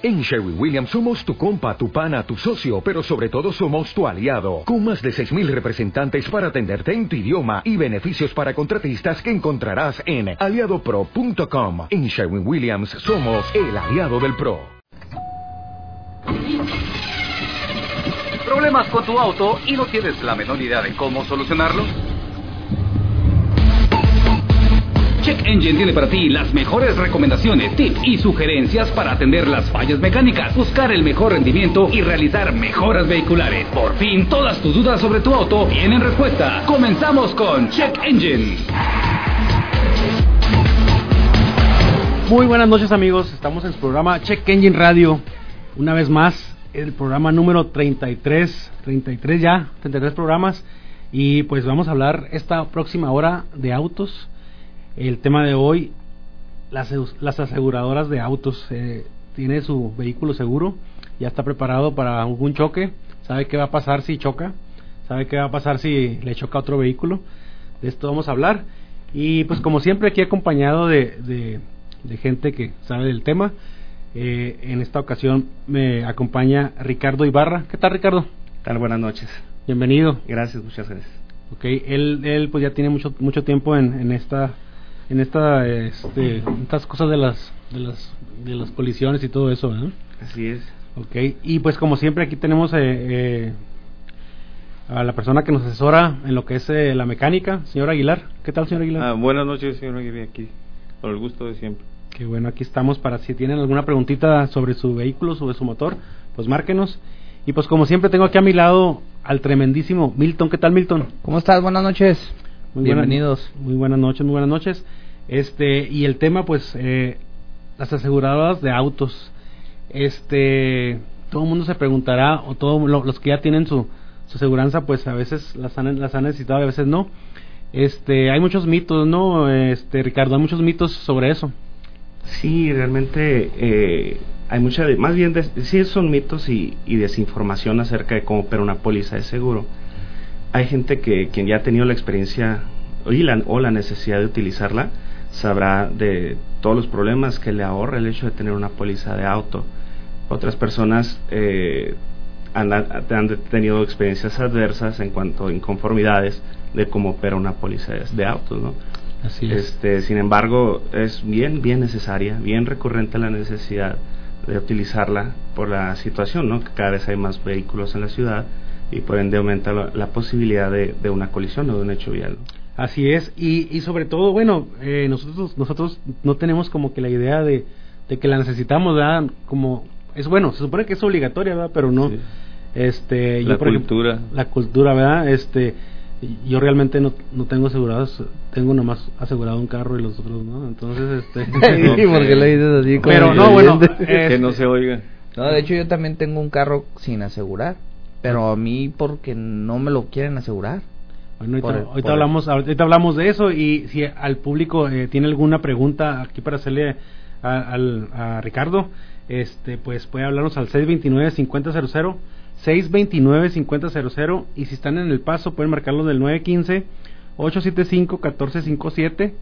En Sherwin Williams somos tu compa, tu pana, tu socio, pero sobre todo somos tu aliado, con más de 6.000 representantes para atenderte en tu idioma y beneficios para contratistas que encontrarás en aliadopro.com. En Sherwin Williams somos el aliado del PRO. ¿Problemas con tu auto y no tienes la menor idea de cómo solucionarlo? Check Engine tiene para ti las mejores recomendaciones, tips y sugerencias para atender las fallas mecánicas, buscar el mejor rendimiento y realizar mejoras vehiculares. Por fin, todas tus dudas sobre tu auto tienen respuesta. Comenzamos con Check Engine. Muy buenas noches amigos, estamos en su programa Check Engine Radio, una vez más, el programa número 33, 33 ya, 33 programas, y pues vamos a hablar esta próxima hora de autos el tema de hoy, las, las aseguradoras de autos. Eh, tiene su vehículo seguro, ya está preparado para algún choque, sabe qué va a pasar si choca, sabe qué va a pasar si le choca otro vehículo. De esto vamos a hablar. Y pues como siempre aquí acompañado de, de, gente que sabe del tema. Eh, en esta ocasión me acompaña Ricardo Ibarra. ¿Qué tal Ricardo? ¿Qué tal? Buenas noches. Bienvenido. Gracias, muchas gracias. Ok, él, él pues ya tiene mucho, mucho tiempo en, en esta en esta este, estas cosas de las de las de las colisiones y todo eso ¿no? así es. Ok, y pues como siempre aquí tenemos eh, eh, a la persona que nos asesora en lo que es eh, la mecánica señor Aguilar. Qué tal señor Aguilar ah, buenas noches señor Aguilar aquí por el gusto de siempre. Qué bueno aquí estamos para si tienen alguna preguntita sobre su vehículo sobre su motor pues márquenos. Y pues como siempre tengo aquí a mi lado al tremendísimo Milton. Qué tal Milton cómo estás buenas noches muy Bienvenidos. muy buenas noches, muy buenas noches. Este, y el tema, pues, eh, las aseguradoras de autos. Este, todo el mundo se preguntará, o todos los que ya tienen su, su aseguranza, pues a veces las han, las han necesitado, a veces no. Este, hay muchos mitos, ¿no? Este, Ricardo, hay muchos mitos sobre eso. Sí, realmente eh, hay mucha, más bien, sí son mitos y, y desinformación acerca de cómo opera una póliza de seguro hay gente que quien ya ha tenido la experiencia o la necesidad de utilizarla sabrá de todos los problemas que le ahorra el hecho de tener una póliza de auto. Otras personas eh, han, tenido experiencias adversas en cuanto a inconformidades de cómo opera una póliza de, autos, ¿no? Así es. Este, sin embargo, es bien, bien necesaria, bien recurrente la necesidad de utilizarla por la situación, ¿no? Que cada vez hay más vehículos en la ciudad y por ende aumenta la, posibilidad de, una colisión o de un hecho vial. Así es, y, y sobre todo, bueno, eh, nosotros nosotros no tenemos como que la idea de, de que la necesitamos, ¿verdad? Como, es bueno, se supone que es obligatoria, ¿verdad? Pero no. Este, la cultura. la cultura, ¿verdad? Este, yo realmente no, no tengo asegurados, tengo nomás asegurado un carro y los otros no, entonces este... no, porque le dices así? Pero no, bueno, que no se oiga. No, de hecho yo también tengo un carro sin asegurar. Pero a mí porque no me lo quieren asegurar. Bueno, ahorita, hablamos, ahorita hablamos de eso y si al público eh, tiene alguna pregunta aquí para hacerle a, a, Ricardo, este, pues puede hablarnos al 629-5000, 629-5000 y si están en el paso pueden marcarlo del 915-875-1457.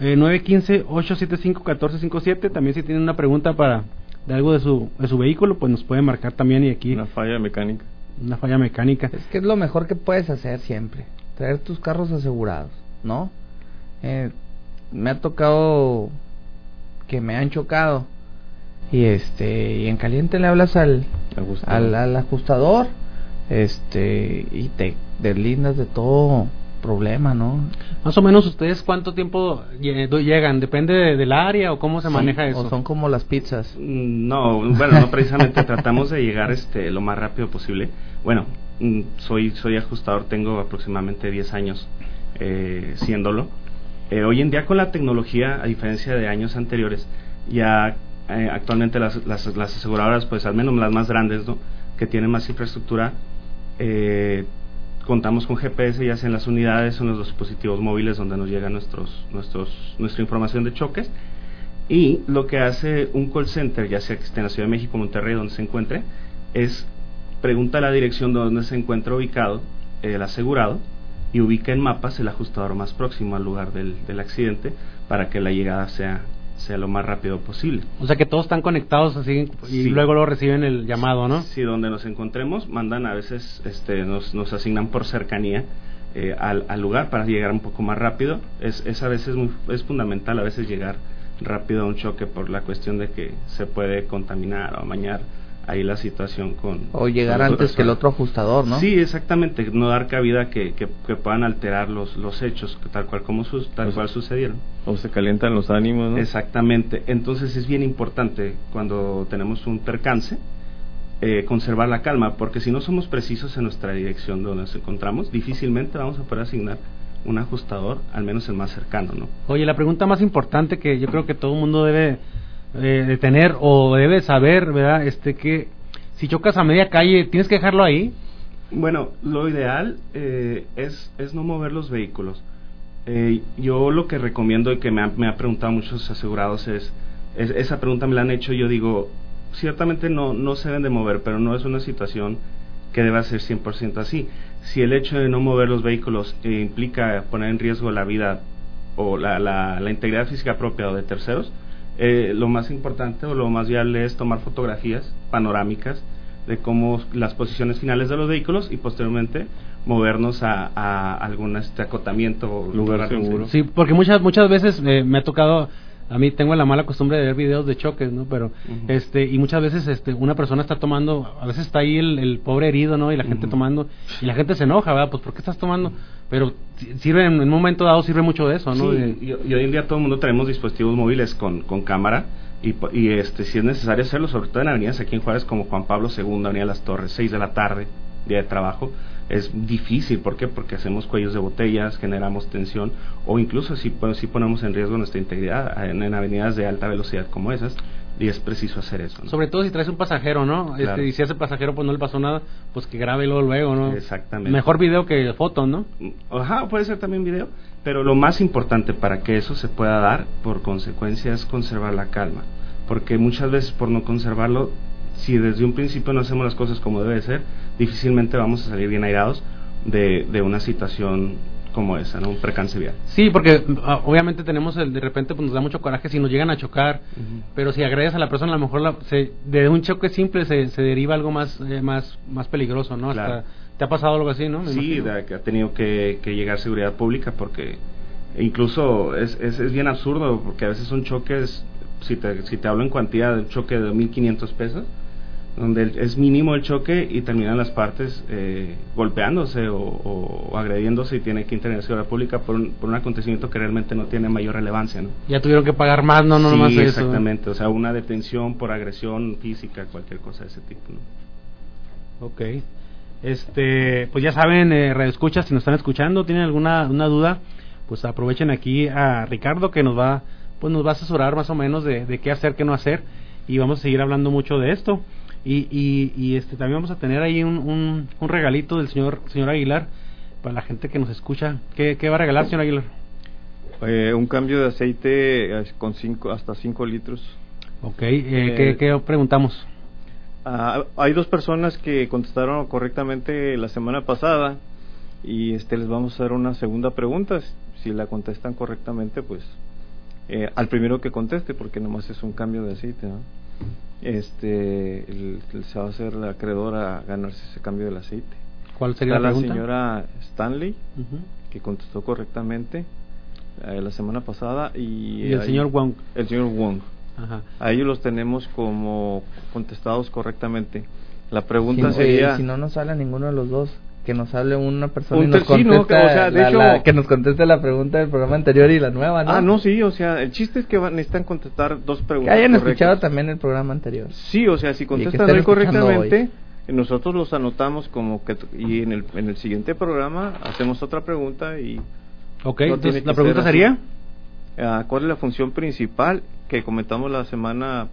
Eh, 915-875-1457. También si tienen una pregunta para de algo de su, de su vehículo, pues nos puede marcar también y aquí. Una falla mecánica. Una falla mecánica. Es que es lo mejor que puedes hacer siempre, traer tus carros asegurados, ¿no? Eh, me ha tocado que me han chocado y este y en caliente le hablas al al, al ajustador este y te deslindas de todo problema, ¿no? Más o menos ustedes cuánto tiempo llegan, depende del área o cómo se maneja eso. O son como las pizzas. Mm, no, bueno, no precisamente tratamos de llegar este lo más rápido posible. Bueno, mm, soy soy ajustador, tengo aproximadamente 10 años eh, siéndolo. Eh, hoy en día con la tecnología, a diferencia de años anteriores, ya eh, actualmente las, las, las, aseguradoras, pues al menos las más grandes, ¿no? que tienen más infraestructura, eh, contamos con GPS ya sea en las unidades o en los dispositivos móviles donde nos llega nuestros, nuestros, nuestra información de choques. Y lo que hace un call center, ya sea que esté en la Ciudad de México, Monterrey, donde se encuentre, es pregunta la dirección donde se encuentra ubicado el asegurado y ubica en mapas el ajustador más próximo al lugar del, del accidente para que la llegada sea, sea lo más rápido posible. O sea que todos están conectados así y Sí. luego lo reciben el llamado, ¿no? Si donde nos encontremos, mandan a veces, este, nos, nos asignan por cercanía eh, al, al lugar para llegar un poco más rápido. Es, es a veces muy, es fundamental a veces llegar rápido a un choque por la cuestión de que se puede contaminar o amañar ahí la situación con... O llegar con antes que el otro ajustador, ¿no? Sí, exactamente, no dar cabida que, que, que puedan alterar los, los hechos tal cual como sus, tal Pues- cual sucedieron. O se calientan los ánimos, ¿no? Exactamente. Entonces es bien importante cuando tenemos un percance eh, conservar la calma, porque si no somos precisos en nuestra dirección donde nos encontramos, difícilmente vamos a poder asignar un ajustador, al menos el más cercano, ¿no? Oye, la pregunta más importante que yo creo que todo el mundo debe eh, de tener o debe saber, ¿verdad? Este que si chocas a media calle, ¿tienes que dejarlo ahí? Bueno, lo ideal eh, es, es no mover los vehículos. Eh, yo lo que recomiendo y que me, ha- me ha preguntado muchos asegurados es, es- esa pregunta me la han hecho, yo digo, ciertamente no, no se deben de mover, pero no es una situación que deba ser 100% así. Si el hecho de no mover los vehículos eh, implica poner en riesgo la vida o la, la, la integridad física propia o de terceros, eh, lo más importante o lo más viable es tomar fotografías panorámicas de cómo las posiciones finales de los vehículos y posteriormente movernos a, a algún este acotamiento o Lugar seguro. se- Sí, porque muchas muchas veces eh, me ha tocado a mí tengo la mala costumbre de ver videos de choques, ¿no? Pero este y muchas veces este una persona está tomando, a veces está ahí el, el pobre herido, ¿no? Y la gente tomando y la gente se enoja, ¿verdad? Pues ¿por qué estás tomando? Pero si- sirve en un momento dado sirve mucho de eso, ¿no? Sí, De- y, y hoy en día todo el mundo tenemos dispositivos móviles con, con cámara y, y este si es necesario hacerlo, sobre todo en avenidas aquí en Juárez como Juan Pablo II, Avenida Las Torres, 6 de la tarde, día de trabajo, es difícil, ¿por qué? Porque hacemos cuellos de botellas, generamos tensión o incluso si, pues, si ponemos en riesgo nuestra integridad en, en avenidas de alta velocidad como esas y es preciso hacer eso. ¿no? Sobre todo si traes un pasajero, ¿no? Claro. Este, y si ese pasajero pues no le pasó nada, pues que grabe luego, luego, ¿no? Exactamente. Mejor video que foto, ¿no? Ajá, puede ser también video, pero lo más importante para que eso se pueda dar, por consecuencia, es conservar la calma. Porque muchas veces por no conservarlo, si desde un principio no hacemos las cosas como debe de ser, difícilmente vamos a salir bien airados de, de una situación como esa, ¿no? Un percance vial. Sí, porque ah, obviamente tenemos el de repente pues nos da mucho coraje si nos llegan a chocar, pero si agredes a la persona a lo mejor la- se- de un choque simple se, se deriva algo más eh, más más peligroso, ¿no? Claro. Hasta te ha pasado algo así, ¿no? Me Sí, imagino. de que ha tenido que, que llegar seguridad pública porque incluso es, es, es bien absurdo porque a veces son choques, si te, si te hablo en cuantía de un choque de 1.500 pesos, donde es mínimo el choque y terminan las partes eh, golpeándose o, o agrediéndose y tiene que intervenir seguridad pública por un, por un acontecimiento que realmente no tiene mayor relevancia, ¿no? Ya tuvieron que pagar más, no, no sí, nomás eso. exactamente, o sea, una detención por agresión física, cualquier cosa de ese tipo, ¿no? Ok. Este, pues ya saben, eh, escuchas si nos están escuchando, tienen alguna una duda, pues aprovechen aquí a Ricardo que nos va, pues nos va a asesorar más o menos de, de qué hacer, qué no hacer, y vamos a seguir hablando mucho de esto. Y, y, y este también vamos a tener ahí un, un, un regalito del señor señor Aguilar para la gente que nos escucha. ¿Qué, qué va a regalar, señor Aguilar? Eh, un cambio de aceite eh, con cinco, hasta 5 litros. Ok, eh, Eh, ¿qué, qué preguntamos? Ah, hay dos personas que contestaron correctamente la semana pasada y este les vamos a hacer una segunda pregunta. Si la contestan correctamente, pues eh, al primero que conteste, porque nomás es un cambio de aceite, ¿no? Este, el- el- se va a hacer el acreedor a ganarse ese cambio del aceite. ¿Cuál sería Está la la pregunta? señora Stanley, que contestó correctamente eh, la semana pasada y, Y el ahí- señor Wong. el señor Wong Ajá. a ellos los tenemos como contestados correctamente la pregunta Si, sería eh, si no nos sale ninguno de los dos, que nos hable una persona Un y nos ter- sí, no, conteste, que, o sea, de la- hecho- la- que nos conteste la pregunta del programa anterior y la nueva, ¿no? ah no sí o sea el chiste es que van, necesitan contestar dos Que preguntas hayan correctas. escuchado también el programa anterior. sí o sea si que contestan correctamente nosotros los anotamos como que y en el en el siguiente programa hacemos otra pregunta y Ok, No entonces que la pregunta así. sería... ah, cuál es la función principal que comentamos la semana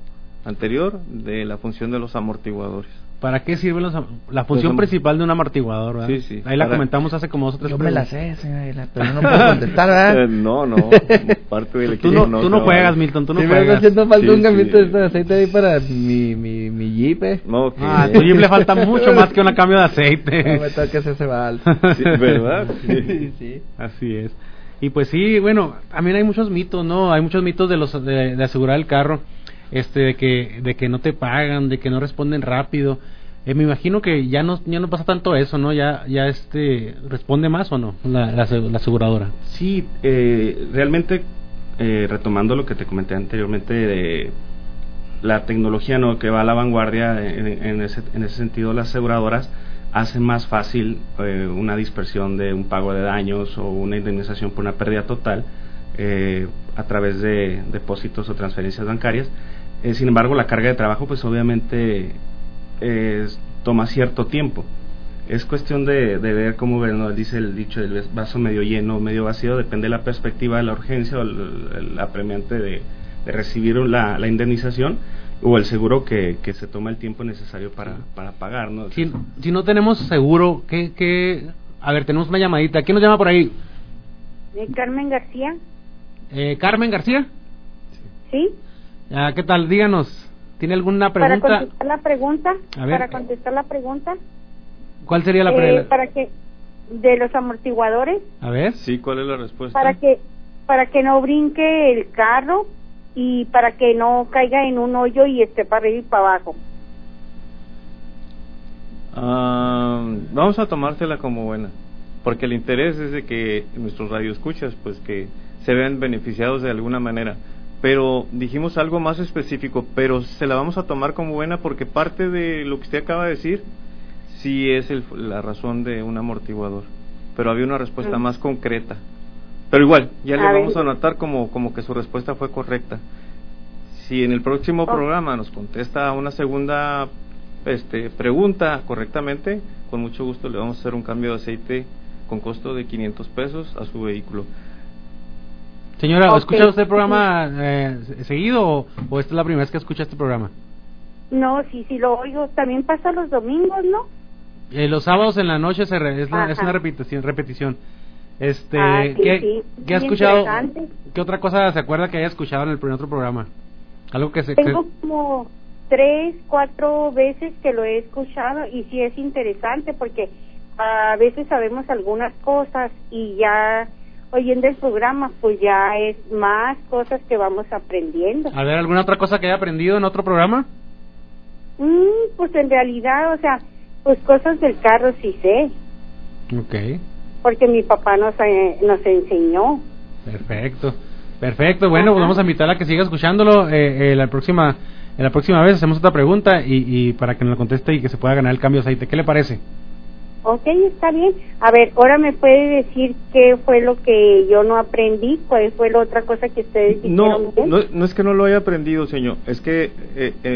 anterior de la función de los amortiguadores ¿Para qué sirve los la función principal de un amortiguador? ¿verdad? Sí, sí. Ahí la Para- comentamos hace como dos o tres Yo me la sé, señora pero no puedo contestar, ¿verdad? Eh, no no parte del Tú no, equipo tú no trabaja. juegas, Milton, tú no Sí, me juegas. haciendo falta Sí, un cambito sí. de aceite ahí para mi, mi, mi Jeep, eh. Ok. Ah, a tu Jeep le falta mucho más que un cambio de aceite. No me toques ese vals. Sí, ¿verdad? sí, sí. Así es. Y pues sí, bueno, también hay muchos mitos, ¿no? Hay muchos mitos de los de, asegurar el carro, este, de que de que no te pagan, de que no responden rápido. Eh, me imagino que ya no ya no pasa tanto eso, ¿no? Ya ya este responde más o no la, la, aseguradora. Sí, eh, realmente eh, retomando lo que te comenté anteriormente de la tecnología no que va a la vanguardia en, ese, en ese sentido las aseguradoras hace más fácil eh, una dispersión de un pago de daños o una indemnización por una pérdida total eh, a través de depósitos o transferencias bancarias. Eh, sin embargo, la carga de trabajo, pues obviamente toma cierto tiempo. Es cuestión de, ver cómo ¿no? dice el dicho del vaso medio lleno o medio vacío, depende de la perspectiva de la urgencia o el, apremiante de, recibir la indemnización o el seguro que, que se toma el tiempo necesario para, para pagar, ¿no? Si, si no tenemos seguro, ¿qué, ¿qué, A ver, tenemos una llamadita. ¿Quién nos llama por ahí? Eh, Carmen García. Eh, ¿Carmen García? Sí. Ah, ¿Qué tal? Díganos. ¿Tiene alguna pregunta? Para contestar la pregunta. A ver. Para contestar la pregunta. ¿Cuál sería la pregunta? Eh, para que de los amortiguadores. A ver. Sí, ¿cuál es la respuesta? Para que para que no brinque el carro y para que no caiga en un hoyo y esté para arriba y para abajo. Ah, vamos a tomársela como buena, porque el interés es de que nuestros radioescuchas pues que se vean beneficiados de alguna manera. Pero dijimos algo más específico, pero se la vamos a tomar como buena porque parte de lo que usted acaba de decir sí es la razón de un amortiguador, pero había una respuesta más concreta. Pero igual, ya le vamos a anotar como, como que su respuesta fue correcta. Si en el próximo oh. programa nos contesta una segunda este, pregunta correctamente, con mucho gusto le vamos a hacer un cambio de aceite con costo de 500 pesos a su vehículo. Señora, okay. ¿escucha usted el programa eh, seguido o, esta es la primera vez que escucha este programa? No, sí, sí lo oigo. También pasa los domingos, ¿no? Eh, los sábados en la noche se es, una repetición. repetición. Este, ah, ¿qué, ¿qué ha escuchado? ¿Qué otra cosa se acuerda que haya escuchado en el primer otro programa? Algo que se. Tengo como tres, cuatro veces que lo he escuchado y sí es interesante porque a veces sabemos algunas cosas y ya oyendo el programa pues ya es más cosas que vamos aprendiendo. A ver, ¿alguna otra cosa que haya aprendido en otro programa? Mm, pues en realidad, o sea, pues cosas del carro sí sé. Ok porque mi papá nos, eh, nos enseñó. Perfecto, perfecto. Bueno, pues vamos a invitarla a que siga escuchándolo. Eh, eh, la próxima la próxima vez hacemos otra pregunta y, y para que nos la conteste y que se pueda ganar el cambio de aceite. ¿Qué le parece? Ok, está bien. A ver, ahora me puede decir qué fue lo que yo no aprendí, cuál fue la otra cosa que ustedes dijeron. No, no, no es que no lo haya aprendido, señor. Es que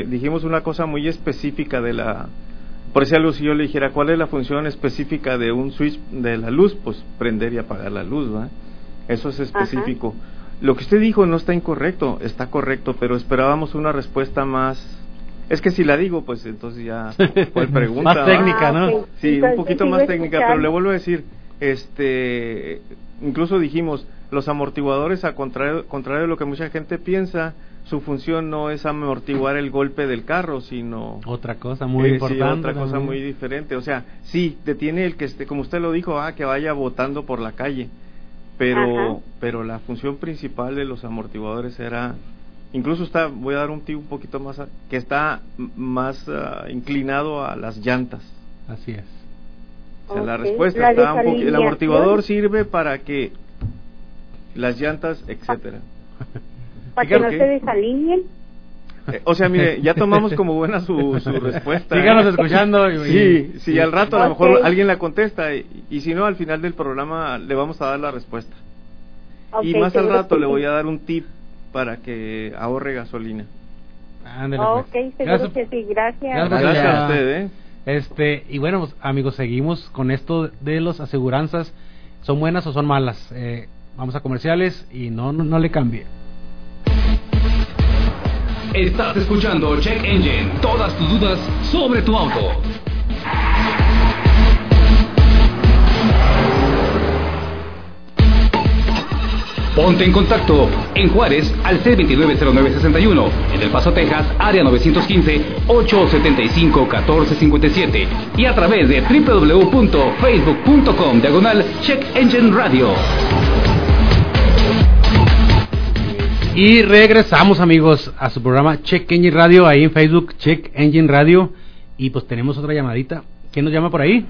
dijimos una cosa muy específica de la por ese algo si yo le dijera cuál es la función específica de un switch de la luz, pues prender y apagar la luz, ¿va? Eso es específico. Lo que usted dijo no está incorrecto, está correcto, pero esperábamos una respuesta más es que si la digo, pues entonces ya fue pregunta. más técnica, ¿no? Ah, sí, un poquito más técnica, pero le vuelvo a decir, este, incluso dijimos, los amortiguadores, a contrario, contrario de lo que mucha gente piensa, su función no es amortiguar el golpe del carro, sino otra cosa muy importante, otra cosa muy diferente. O sea, sí detiene el que esté, como usted lo dijo, ah, que vaya botando por la calle, pero pero la función principal de los amortiguadores era incluso está voy a dar un tip un poquito más que está más ah, inclinado a las llantas. Así es. O sea, la respuesta está un poquito el amortiguador sirve para que las llantas, etcétera. para que no se desalineen. Eh, o sea, mire, ya tomamos como buena su, su respuesta. Síganos escuchando. sí, sí, al rato a lo mejor alguien la contesta y, si no, al final del programa le vamos a dar la respuesta. y más al rato le voy a dar un tip para que ahorre gasolina. Ándale, pues. Ok, seguro que sí, gracias. Gracias, a usted, ¿eh? Este, y bueno, pues, amigos, seguimos con esto de los aseguranzas. ¿Son buenas o son malas? Eh, vamos a comerciales y no, no, no le cambie. Estás escuchando Check Engine, todas tus dudas sobre tu auto. Ponte en contacto en Juárez al C290961, en El Paso, Texas, área 915-875-1457 y a través de www.facebook.com diagonal Check Engine Radio. Y regresamos amigos a su programa Check Engine Radio, ahí en Facebook Check Engine Radio. Y pues tenemos otra llamadita. ¿Quién nos llama por ahí?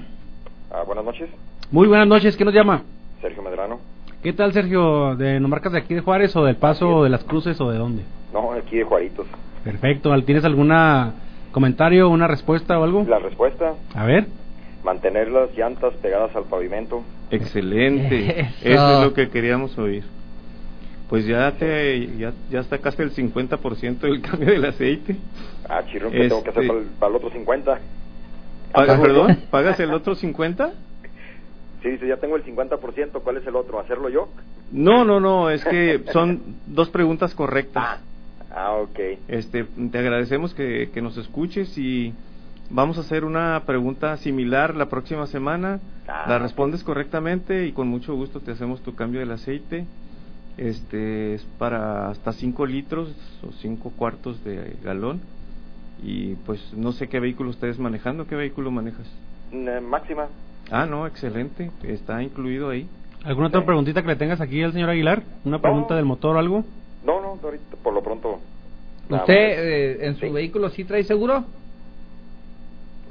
Ah, buenas noches, Muy buenas noches, ¿quién nos llama? Sergio Medrano. ¿Qué tal Sergio? ¿De, ¿Nos marcas de aquí de Juárez o del Paso o de las Cruces o de dónde? No, aquí de Juaritos. Perfecto, ¿tienes alguna comentario, una respuesta o algo? La respuesta, A ver. mantener las llantas pegadas al pavimento. Excelente. Eso. Eso es lo que queríamos oír. Pues ya te ya, ya sacaste el 50% del cambio del aceite. Ah, chirro, ¿qué tengo que hacer Este- para el, para el otro 50? Paga- perdón, ¿pagas el otro 50? Sí, dice, ya tengo el 50%, ¿cuál es el otro? ¿Hacerlo yo? No, no, no, es que son dos preguntas correctas. Ah, ah ok. Este, te agradecemos que, que nos escuches y vamos a hacer una pregunta similar la próxima semana. Ah. La respondes correctamente y con mucho gusto te hacemos tu cambio del aceite. Este es para hasta 5 litros o 5 cuartos de galón. Y pues no sé qué vehículo estés manejando. ¿Qué vehículo manejas? Mm, eh, máxima. Ah, no, excelente. Está incluido ahí. ¿Alguna otra preguntita que le tengas aquí al señor Aguilar? ¿Una pregunta No. del motor o algo? No, no, ahorita, por lo pronto. ¿Usted eh, en su Sí. vehículo sí trae seguro?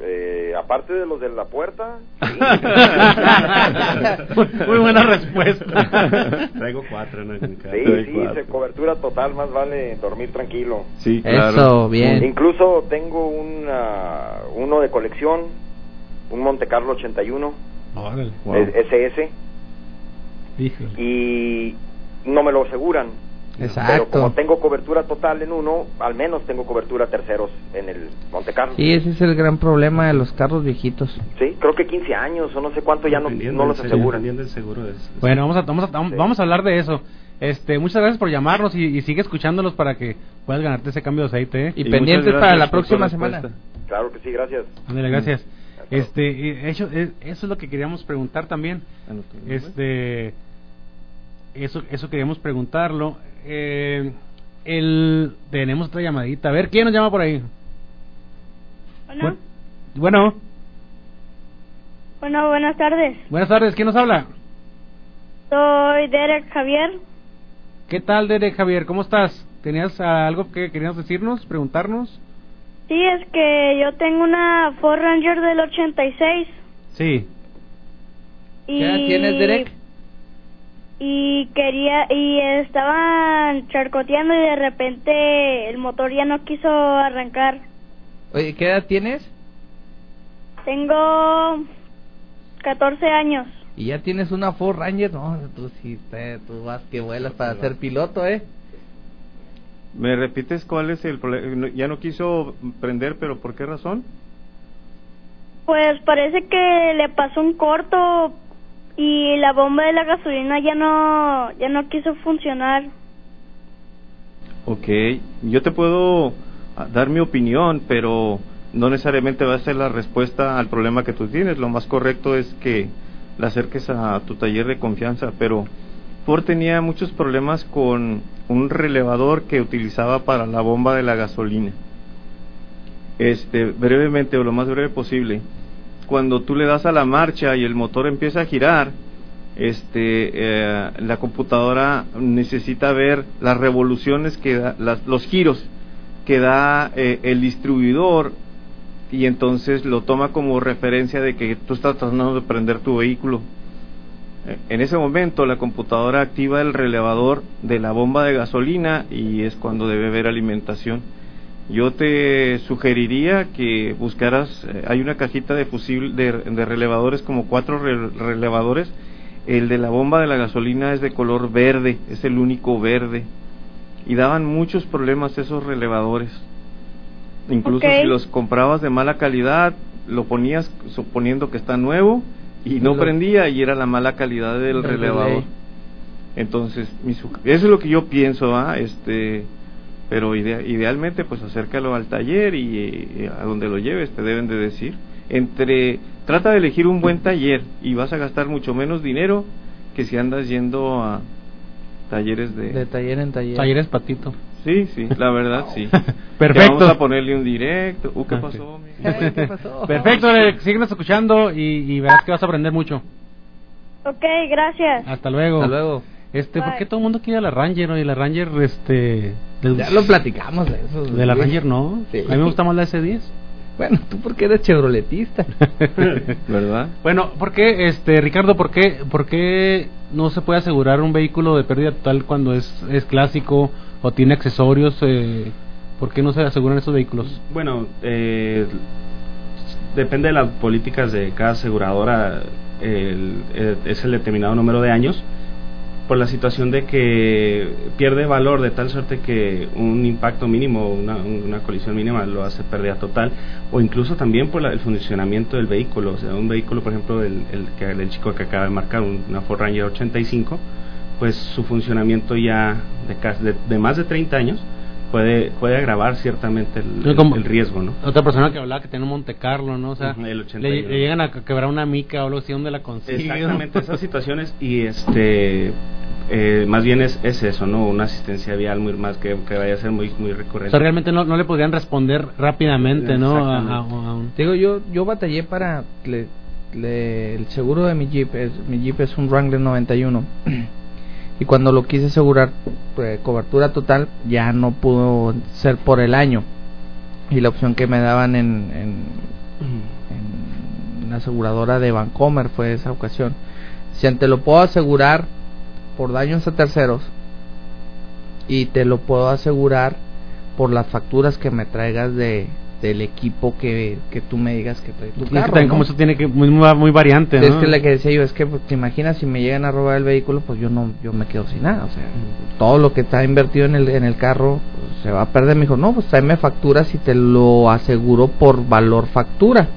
Eh, aparte de los de la puerta, sí. Muy buena respuesta. Traigo cuatro carro. sí, sí, se- cobertura total, más vale dormir tranquilo. Sí, claro. Eso, bien. Incluso tengo un, ah, uno de colección, un Monte Carlo 81, Órale. Wow. SS, Híjole. y no me lo aseguran. Pero Exacto. como tengo cobertura total en uno, al menos tengo cobertura terceros en el Monte Carlo. Sí, ese es el gran problema de los carros viejitos. Sí, creo que 15 años o no sé cuánto ya no, no los aseguran. del seguro es- es- Bueno, vamos a, vamos, a, Sí. vamos a hablar de eso. Este, muchas gracias por llamarnos y, y sigue escuchándolos para que puedas ganarte ese cambio de aceite. ¿eh? Y, muchas pendientes para la próxima semana. Claro que sí, gracias. Ándale, gracias. Este, eso, es- eso es lo que queríamos preguntar también. ¿no? Este, eso, eso queríamos preguntarlo. Eh, el, tenemos otra llamadita. A ver, ¿quién nos llama por ahí? Bueno, Bueno, bueno, buenas tardes. buenas tardes, ¿quién nos habla? Soy Derek Javier. ¿Qué tal, Derek Javier? ¿Cómo estás? ¿Tenías algo que querías decirnos, preguntarnos? Sí, es que yo tengo una Ford Ranger del 86. Sí. Y, ¿Qué edad tienes, Derek? Y quería, y estaban charcoteando y de repente el motor ya no quiso arrancar. Oye, ¿qué edad tienes? Tengo 14 años. ¿Y ya tienes una Ford Ranger? No, tú sí, te- tú vas que vuelas para ser piloto, ¿eh? ¿Me repites cuál es el problema? Ya no quiso prender, pero ¿por qué razón? Pues parece que le pasó un corto y la bomba de la gasolina ya no, ya no quiso funcionar. Ok, yo te puedo ah, dar mi opinión, pero no necesariamente va a ser la respuesta al problema que tú tienes. Lo más correcto es que la acerques a tu taller de confianza, pero Ford tenía muchos problemas con un relevador que utilizaba para la bomba de la gasolina. Este, brevemente o lo más breve posible, cuando tú le das a la marcha y el motor empieza a girar, este, eh, la computadora necesita ver las revoluciones que da, las- los giros que da eh, el distribuidor y entonces lo toma como referencia de que tú estás tratando de prender tu vehículo. En ese momento la computadora activa el relevador de la bomba de gasolina y es cuando debe haber alimentación. Yo te sugeriría que buscaras, eh, hay una cajita de fusible de, de relevadores, como cuatro re- relevadores. El de la bomba de la gasolina es de color verde, es el único verde. Y daban muchos problemas esos relevadores. Incluso si los comprabas de mala calidad, lo ponías suponiendo que está nuevo y no Lo- prendía y era la mala calidad del relevador. relay. Entonces, mi su- eso es lo que yo pienso, ¿ah? Este, pero idea- idealmente pues acércalo al taller y, eh, a donde lo lleves te deben de decir. Entre trata de elegir un buen taller y vas a gastar mucho menos dinero que si andas yendo a talleres de, De taller en taller. Talleres Patito. Sí, sí, la verdad sí. Perfecto. Vamos a ponerle un directo. Uh, ¿qué Ah, pasó? mi- Ay, ¿Qué pasó? Perfecto, síguenos escuchando y, y verás que vas a aprender mucho. Ok, gracias. Hasta luego. Hasta luego. Este, ¿por qué todo el mundo quiere a la Ranger ¿no? y la Ranger, este... Ya lo platicamos de eso. De la Ranger no. Sí. A mí me gusta más la S10. Bueno, tú porque eres chevroletista. ¿Verdad? Bueno, ¿por qué, este, Ricardo, por qué, por qué no se puede asegurar un vehículo de pérdida total cuando es, es clásico o tiene accesorios? Eh, ¿Por qué no se aseguran esos vehículos? Bueno, eh, depende de las políticas de cada aseguradora, el- el- es el determinado número de años, por la situación de que pierde valor de tal suerte que un impacto mínimo, una, una colisión mínima lo hace pérdida total, o incluso también por la- el funcionamiento del vehículo, o sea, un vehículo, por ejemplo, el, el, chico que acaba de marcar, un- una Ford Ranger 85, pues su funcionamiento ya de, de, de más de 30 años puede, puede agravar ciertamente el, como- el riesgo, ¿no? Otra persona que hablaba que tiene un Monte Carlo, ¿no? O sea, el le, 81. le llegan a quebrar una mica o algo así, ¿dónde la consigue? Exactamente, esas situaciones y este eh, más bien es, es eso, ¿no? Una asistencia vial muy más que, que vaya a ser muy muy O recurrente. sea, realmente no, no le podrían responder rápidamente, ¿no? A- a- Exactamente. a un- Digo, yo yo batallé para le- le- el seguro de mi Jeep, es, mi Jeep es un Wrangler 91. y cuando lo quise asegurar pues, cobertura total, ya no pudo ser por el año. Y la opción que me daban en, en, en la aseguradora de Vancomer fue esa ocasión. Si te lo puedo asegurar por daños a terceros y te lo puedo asegurar por las facturas que me traigas de del equipo que, que tú me digas que trae tu Y es que carro, también ¿no? como eso tiene que muy muy, muy variante, Es ¿no? que la que decía yo es que pues, te imaginas si me llegan a robar el vehículo, pues yo no yo me quedo sin nada, o sea, todo lo que está invertido en el en el carro pues, se va a perder. Me dijo, "No, pues tráeme facturas y te lo aseguro por valor factura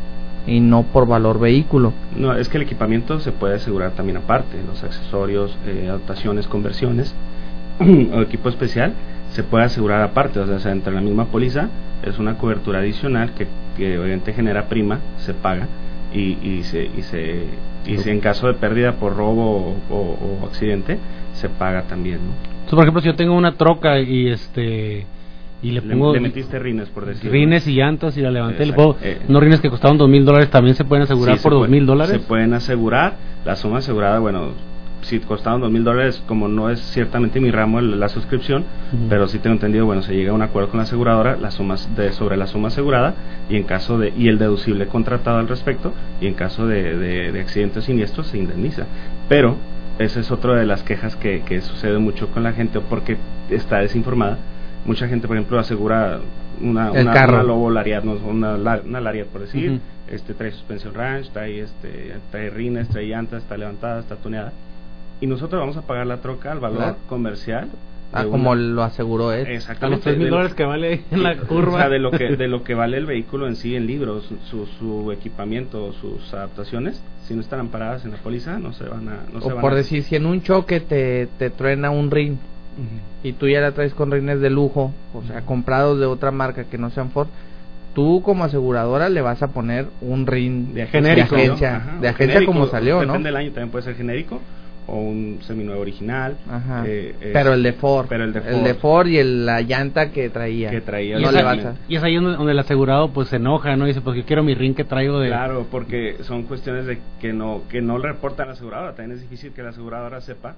y no por valor vehículo." No, es que el equipamiento se puede asegurar también aparte, los accesorios, eh, adaptaciones, conversiones o equipo especial se puede asegurar aparte, o sea, entre la misma póliza es una cobertura adicional que, que obviamente genera prima, se paga y, y se y se y si en caso de pérdida por robo o, o- o accidente se paga también, ¿no? Entonces, por ejemplo, si yo tengo una troca y este y le pongo le metiste rines por decir rines y llantas y la levanté, le Exacto, puedo, eh. rines que costaban dos mil dólares también se pueden asegurar Sí, por dos mil dólares. Se pueden asegurar. La suma asegurada, bueno, si costaban dos mil dólares, como no es ciertamente mi ramo el- la suscripción, pero sí tengo entendido, bueno, se llega a un acuerdo con la aseguradora, las sumas de sobre la suma asegurada y en caso de y el deducible contratado al respecto y en caso de, de, de accidentes siniestros se indemniza. Pero esa es otra de las quejas que, que sucede mucho con la gente porque está desinformada. Mucha gente, por ejemplo, asegura una, El una, carro. una Lobo Lariat, no, una, una Lariat por decir, este trae suspensión ranch, trae este trae rines, trae llantas, está levantada, está tuneada. Y nosotros vamos a pagar la troca al valor Claro. comercial. Ah, como una- lo aseguró él. a los Exactamente. tres mil de lo- dólares que vale en la curva. O sea, de lo que de lo que vale el vehículo en sí en libros, su, su equipamiento, sus adaptaciones, si no están amparadas en la póliza, no se van a no se o van por a- decir, si en un choque te, te truena un rin Ujú. y tú ya la traes con rines de lujo, o sea, comprados de otra marca que no sean Ford, tú como aseguradora le vas a poner un rin de, Genérico, de ¿no? agencia, Ajá, de agencia genérico, como salió, ¿no? Depende del año, también puede ser genérico o un seminuevo original. Ajá. eh, eh, pero el de Ford, pero el de Ford. Ford y el- la llanta que traía. que traía y, no es le ahí, vas a- y es ahí donde, donde el asegurado pues se enoja, ¿no? Dice, pues yo quiero mi ring que traigo de... Claro, porque son cuestiones de que no que no le reportan a la aseguradora. También es difícil que la aseguradora sepa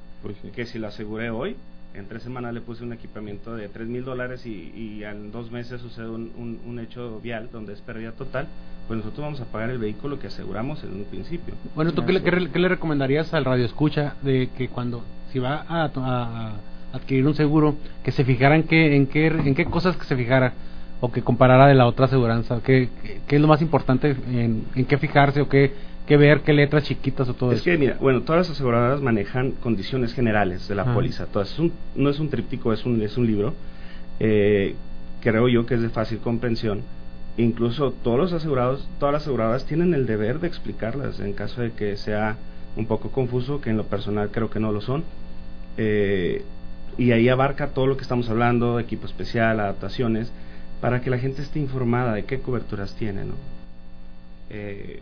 que si lo aseguré hoy, en tres semanas le puse un equipamiento de tres mil dólares y, y en dos meses sucede un, un, un hecho vial donde es pérdida total, pues nosotros vamos a pagar el vehículo que aseguramos en un principio. Bueno, ¿tú qué le, qué le recomendarías al radio escucha de que cuando si va a, a- a adquirir un seguro que se fijara en qué en qué en qué cosas que se fijara o que comparara de la otra aseguranza? ¿Qué, qué, qué es lo más importante en, en qué fijarse o qué, qué ver, qué letras chiquitas o todo Es eso? que, mira, bueno, todas las aseguradoras manejan condiciones generales de la Ajá. póliza. Todas, es un- no es un tríptico, es un, es un libro. Eh, creo yo que es de fácil comprensión. Incluso todos los asegurados, todas las aseguradoras tienen el deber de explicarlas en caso de que sea un poco confuso, que en lo personal creo que no lo son. Eh, y ahí abarca todo lo que estamos hablando, equipo especial, adaptaciones, para que la gente esté informada de qué coberturas tiene, ¿no? Eh,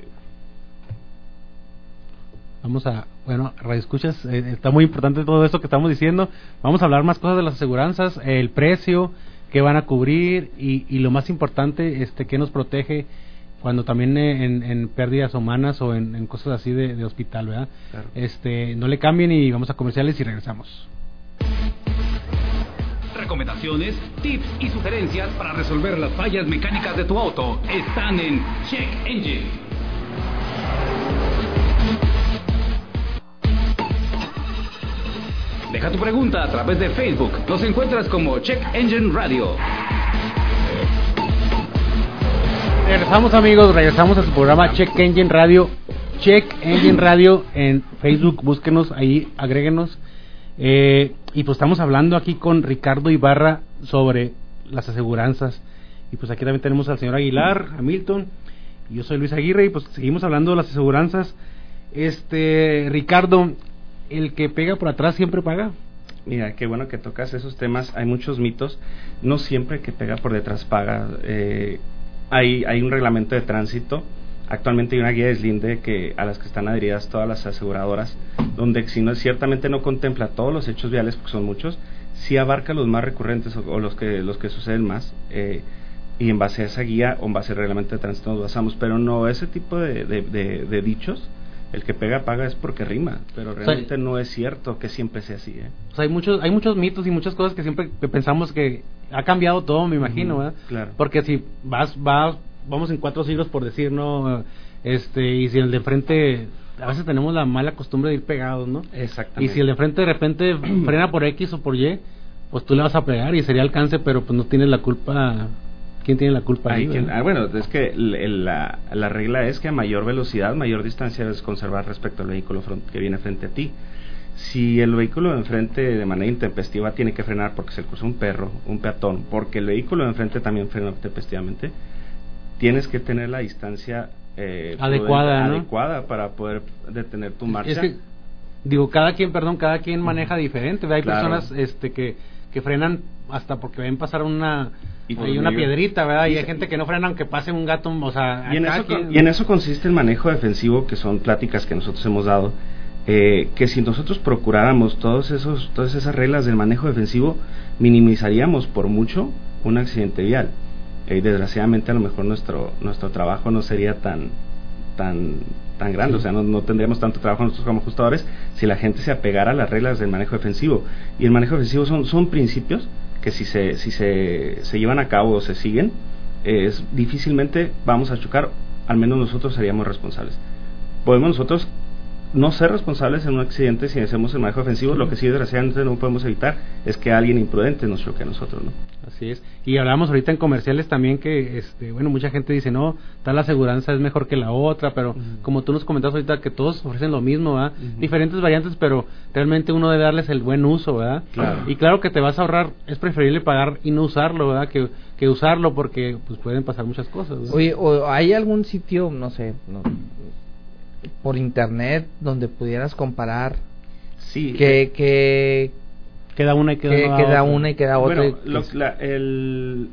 Vamos a, bueno, radio escuchas, eh, está muy importante todo esto que estamos diciendo. Vamos a hablar más cosas de las aseguranzas, el precio, qué van a cubrir y, y lo más importante, este, qué nos protege cuando también en, en pérdidas humanas o en, en cosas así de, de hospital, ¿verdad? Claro. Este, no le cambien y vamos a comerciales y regresamos. Recomendaciones, tips y sugerencias para resolver las fallas mecánicas de tu auto están en Check Engine. Deja tu pregunta a través de Facebook. Nos encuentras como Check Engine Radio. Regresamos amigos, regresamos a su programa Check Engine Radio. Check Engine Radio en Facebook, búsquenos ahí, agréguenos. Eh, y pues estamos hablando aquí con Ricardo Ibarra sobre las aseguranzas. Y pues aquí también tenemos al señor Aguilar, a Milton. Yo soy Luis Aguirre y pues seguimos hablando de las aseguranzas. Este, Ricardo, el que pega por atrás siempre paga. Mira, qué bueno que tocas esos temas. Hay muchos mitos. No siempre que pega por detrás paga. Eh, hay, hay un reglamento de tránsito. Actualmente hay una guía de deslinde que a las que están adheridas todas las aseguradoras, donde si no ciertamente no contempla todos los hechos viales, porque son muchos, sí abarca los más recurrentes o, los que los que suceden más. Eh, y en base a esa guía o en base al reglamento de tránsito nos basamos, pero no ese tipo de dichos el que pega paga es porque rima, pero realmente no es cierto que siempre sea así. ¿eh? O sea, hay muchos, hay muchos mitos y muchas cosas que siempre pensamos que ha cambiado todo, me imagino, ¿verdad? Claro. Porque si vas, vas, vamos en cuatro siglos por decir, ¿no? Este, y si el de frente, a veces tenemos la mala costumbre de ir pegados, ¿no? Exactamente. Y si el de frente de repente frena por X o por Y, pues tú le vas a pegar y sería alcance, pero pues no tienes la culpa. ¿Quién tiene la culpa ahí? Ah, bueno, es que la, la regla es que a mayor velocidad, mayor distancia debes conservar respecto al vehículo que viene frente a ti. Si el vehículo de enfrente de manera intempestiva tiene que frenar porque se le cruzó un perro, un peatón, porque el vehículo de enfrente también frena intempestivamente, tienes que tener la distancia eh, Adecuada, adecuada para poder detener tu marcha. Es que, digo, cada quien, perdón, cada quien maneja diferente. Hay Claro. personas este, que, que frenan hasta porque ven pasar una, Y hay una medio- piedrita, ¿verdad? Y y hay gente que no frena aunque pase un gato, o sea, Y en, eso, quien- y en eso consiste el manejo defensivo, que son pláticas que nosotros hemos dado, eh, que si nosotros procuráramos todos esos, todas esas reglas del manejo defensivo, minimizaríamos por mucho un accidente vial. Eh, desgraciadamente a lo mejor nuestro, nuestro trabajo no sería tan, tan, tan grande, o sea, no, no tendríamos tanto trabajo nosotros como ajustadores si la gente se apegara a las reglas del manejo defensivo. Y el manejo defensivo son, son principios que si se, si se, se llevan a cabo o se siguen, es difícilmente vamos a chocar, al menos nosotros seríamos responsables. Podemos nosotros no ser responsables en un accidente si hacemos el manejo defensivo, lo que sí desgraciadamente no podemos evitar es que alguien imprudente nos choque a nosotros, ¿no? Así es. Y hablamos ahorita en comerciales también que, este, bueno, mucha gente dice, no, tal aseguranza es mejor que la otra, pero como tú nos comentas ahorita que todos ofrecen lo mismo, ¿verdad? Diferentes variantes, pero realmente uno debe darles el buen uso, ¿verdad? Claro. Y claro que te vas a ahorrar, es preferible pagar y no usarlo, ¿verdad? Que, que usarlo porque pues pueden pasar muchas cosas. ¿verdad? Oye, o hay algún sitio, no sé, no, por internet donde pudieras comparar Sí. que que queda una y queda, que queda otra. una y queda otra. Bueno, lo- pues, la- el,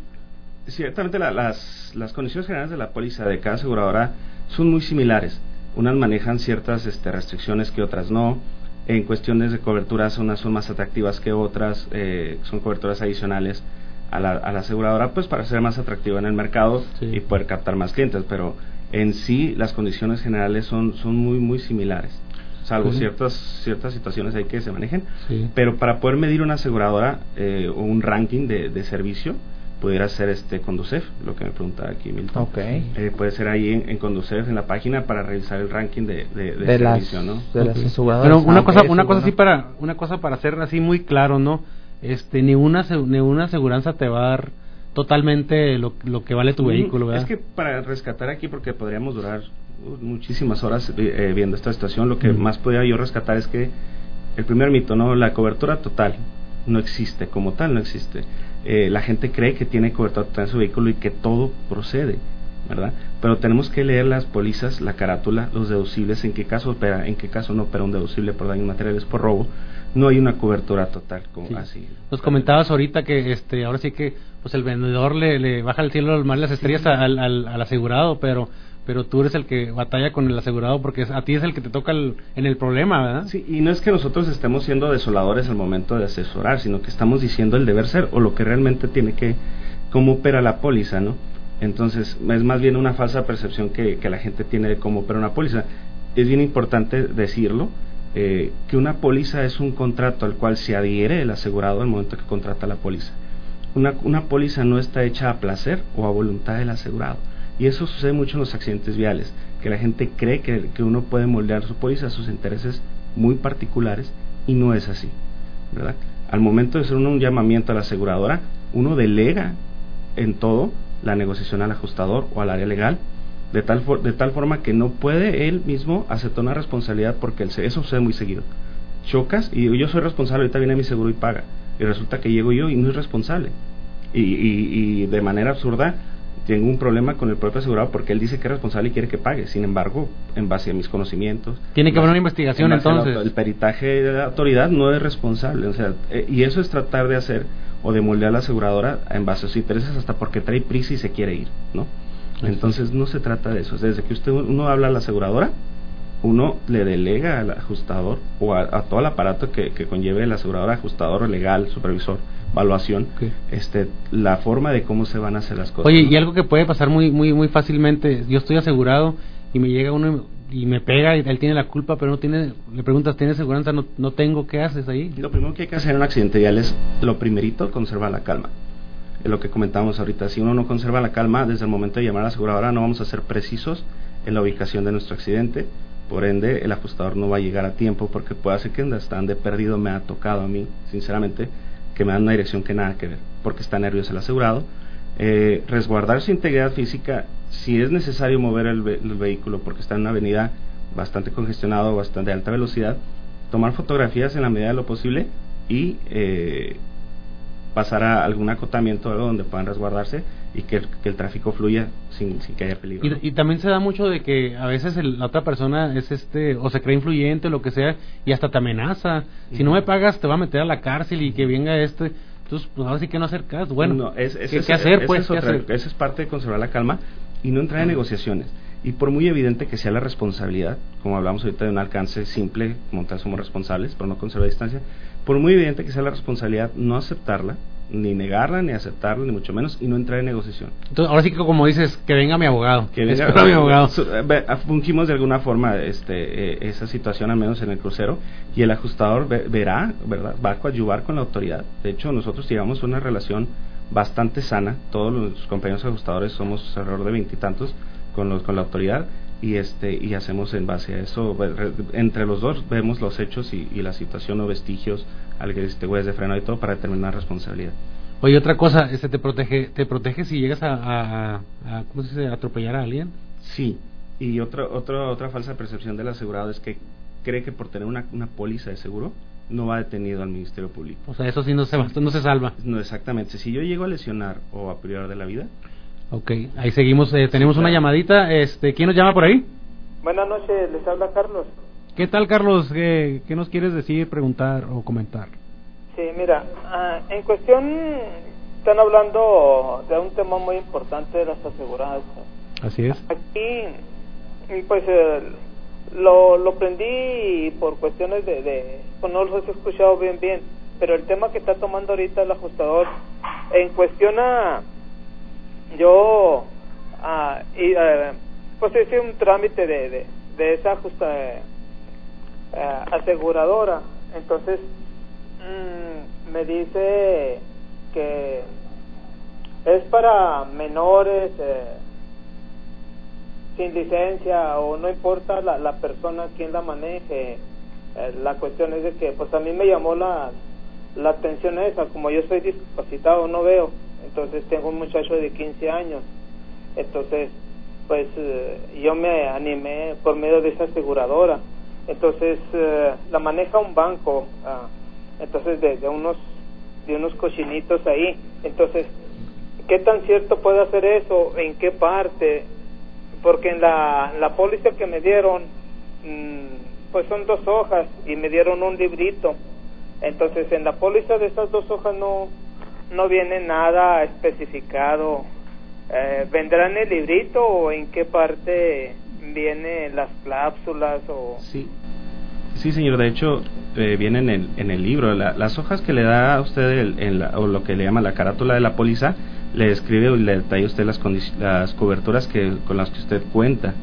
ciertamente la- las, las condiciones generales de la póliza de cada aseguradora son muy similares. Unas manejan ciertas este, restricciones que otras no. En cuestiones de coberturas, unas son más atractivas que otras, eh, son coberturas adicionales a la, a la aseguradora, pues para ser más atractiva en el mercado Sí. y poder captar más clientes. Pero en sí, las condiciones generales son, son muy, muy similares, salvo ciertas, ciertas situaciones ahí que se manejen. Sí. Pero para poder medir una aseguradora eh, o un ranking de, de servicio, pudiera ser este Conducef, lo que me pregunta aquí Milton. ok. Eh, puede ser ahí en, en Conducef, en la página, para revisar el ranking de, de, de de las servicio, ¿no? de las Ok. aseguradoras. Pero una Ah, cosa, una cosa es así para, una cosa para hacer así muy claro, ¿no? Este, ni una, ni una aseguranza te va a dar totalmente lo, lo que vale tu Mm, vehículo, ¿verdad? Es que para rescatar aquí, porque podríamos durar uh, muchísimas horas eh, eh, viendo esta situación, lo que más podría yo rescatar es que el primer mito, ¿no? La cobertura total no existe, como tal no existe. Eh, la gente cree que tiene cobertura total en su vehículo y que todo procede, ¿verdad? Pero tenemos que leer las pólizas, la carátula, los deducibles, en qué caso opera, en qué caso no opera un deducible por daños materiales por robo. No hay una cobertura total como Sí. así. Nos comentabas ahorita que este ahora sí que pues el vendedor le, le baja al cielo mal las estrellas al, al, al asegurado, pero pero tú eres el que batalla con el asegurado porque a ti es el que te toca el- en el problema, ¿verdad? Sí, y no es que nosotros estemos siendo desoladores al momento de asesorar, sino que estamos diciendo el deber ser o lo que realmente tiene que, cómo opera la póliza, ¿no? Entonces, es más bien una falsa percepción que, la gente tiene de cómo opera una póliza. Es bien importante decirlo, eh, que una póliza es un contrato al cual se adhiere el asegurado al momento que contrata la póliza. Una, una póliza no está hecha a placer o a voluntad del asegurado. Y eso sucede mucho en los accidentes viales, que la gente cree que, que uno puede moldear su póliza a sus intereses muy particulares y no es así. ¿verdad? Al momento de hacer un llamamiento a la aseguradora, uno delega en todo la negociación al ajustador o al área legal, de tal, de tal forma que no puede él mismo aceptar una responsabilidad porque eso sucede muy seguido. Chocas y yo soy responsable, ahorita viene mi seguro y paga. Y resulta que llego yo y no es responsable. Y, y, de manera absurda tengo un problema con el propio asegurado porque él dice que es responsable y quiere que pague. Sin embargo, en base a mis conocimientos. Tiene que haber una investigación entonces. El peritaje de la autoridad no es responsable. O sea, eh, y eso es tratar de hacer o de moldear a la aseguradora en base a sus intereses hasta porque trae prisa y se quiere ir, ¿no? Entonces no se trata de eso. Desde que usted uno habla a la aseguradora, uno le delega al ajustador o a, todo el aparato que, que, conlleve el asegurador, ajustador legal, supervisor, evaluación, este, la forma de cómo se van a hacer las cosas. Oye, y algo que puede pasar muy, muy, muy fácilmente, yo estoy asegurado y me llega uno y me pega y él tiene la culpa, pero no tiene, le preguntas, ¿tiene seguridad? No, no tengo, ¿qué haces ahí? Lo primero que hay que hacer en un accidente vial es, lo primerito, conservar la calma. Es lo que comentábamos ahorita, si uno no conserva la calma, desde el momento de llamar a la aseguradora no vamos a ser precisos en la ubicación de nuestro accidente, por ende el ajustador no va a llegar a tiempo porque puede ser que están de perdido, me ha tocado a mí, sinceramente, que me dan una dirección que nada que ver, porque está nervioso el asegurado. Eh, resguardar su integridad física, si es necesario mover el, vehículo porque está en una avenida bastante congestionada o bastante alta velocidad, tomar fotografías en la medida de lo posible y eh, pasar a algún acotamiento donde puedan resguardarse y que, el tráfico fluya sin, que haya peligro. Y, también se da mucho de que a veces la otra persona es este o se cree influyente o lo que sea y hasta te amenaza. Si no me pagas te va a meter a la cárcel y que venga este. Entonces, pues ahora sí que no hacer caso. Bueno, es, ¿qué, hacer? Pues, Esa es parte de conservar la calma y no entrar en negociaciones. Y por muy evidente que sea la responsabilidad, como hablamos ahorita de un alcance simple, como tal somos responsables, pero no conservar distancia, por muy evidente que sea la responsabilidad, no aceptarla, ni negarla, ni aceptarla, ni mucho menos, y no entrar en negociación. Entonces, ahora sí que como dices, que venga mi abogado. Que venga mi abogado. Eh, ah, fungimos de alguna forma este, eh, esa situación, al menos en el crucero, y el ajustador verá, ¿verdad? Va a coadyuvar con la autoridad. De hecho, nosotros llevamos una relación bastante sana, todos los compañeros ajustadores somos alrededor de veintitantos con, los, con la autoridad, y este y hacemos en base a eso entre los dos vemos los hechos y, la situación o vestigios al que este huellas de freno y todo para determinar responsabilidad oye otra cosa este te protege te protege si llegas a, a, cómo se dice atropellar a alguien sí y otra otra otra falsa percepción del asegurado es que cree que por tener una, una póliza de seguro no va detenido al Ministerio Público. O sea, eso sí no se, no se salva. No, exactamente. Si yo llego a lesionar o a privar de la vida, Ok, ahí seguimos. Eh, tenemos una llamadita. Este, ¿Quién nos llama por ahí? Buenas noches, les habla Carlos. ¿Qué tal, Carlos? ¿Qué, nos quieres decir, preguntar o comentar? Sí, mira, ah, en cuestión están hablando de un tema muy importante de las aseguradoras. Así es. Aquí, pues, lo, lo prendí por cuestiones de, de, pues no los he escuchado bien, bien, pero el tema que está tomando ahorita el ajustador en cuestión a yo ah, y, eh, pues hice un trámite de, de, esa justa eh, aseguradora. Entonces mm, me dice que es para menores eh, sin licencia o no importa la, la persona quien la maneje. La cuestión es de que pues a mí me llamó la la atención esa. Como yo soy discapacitado no veo entonces tengo un muchacho de 15 años, entonces pues eh, yo me animé por medio de esa aseguradora, entonces eh, la maneja un banco, ah, entonces de, unos de unos cochinitos ahí, entonces ¿qué tan cierto puede hacer eso? ¿En qué parte? Porque en la, la póliza que me dieron, mm, pues son dos hojas y me dieron un librito. Entonces en la póliza de esas dos hojas no, no viene nada especificado. Eh, ¿Vendrá en el librito o en qué parte vienen las cláusulas o...? Sí, sí señor, de hecho eh, viene en el, en el libro. las hojas que le da a usted el, en o lo que le llama la carátula de la póliza le describe y le detalla usted las, las coberturas que, con las que usted cuenta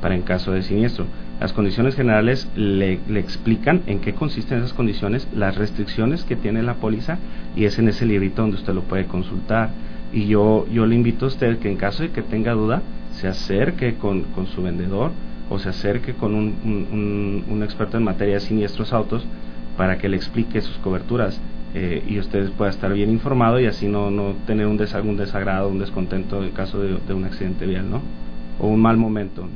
para en caso de siniestro. Las condiciones generales le, explican en qué consisten esas condiciones, las restricciones que tiene la póliza y es en ese librito donde usted lo puede consultar. Y yo, yo le invito a usted que en caso de que tenga duda, se acerque con, con su vendedor o se acerque con un, un, experto en materia de siniestros autos para que le explique sus coberturas eh, y usted pueda estar bien informado y así no, no tener un, des un desagrado, un descontento en caso de, de, un accidente vial, ¿no? O un mal momento.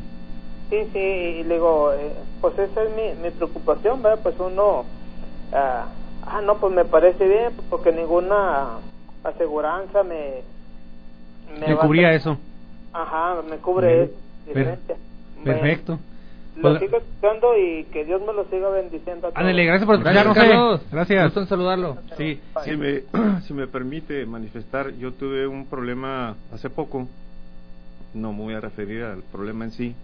Sí, sí, y digo, eh, pues esa es mi, mi preocupación, ¿verdad? Pues uno, ah, ah, no, pues me parece bien, porque ninguna aseguranza me... Me, cubría eso. Ajá, me cubre eso. Per perfecto. Lo pues, sigo escuchando y que Dios me lo siga bendiciendo. Ándale, gracias por escucharnos, Carlos. Gracias. Gusto en saludarlo. Sí. Si me, si me permite manifestar, yo tuve un problema hace poco. No me voy a referir al problema en sí.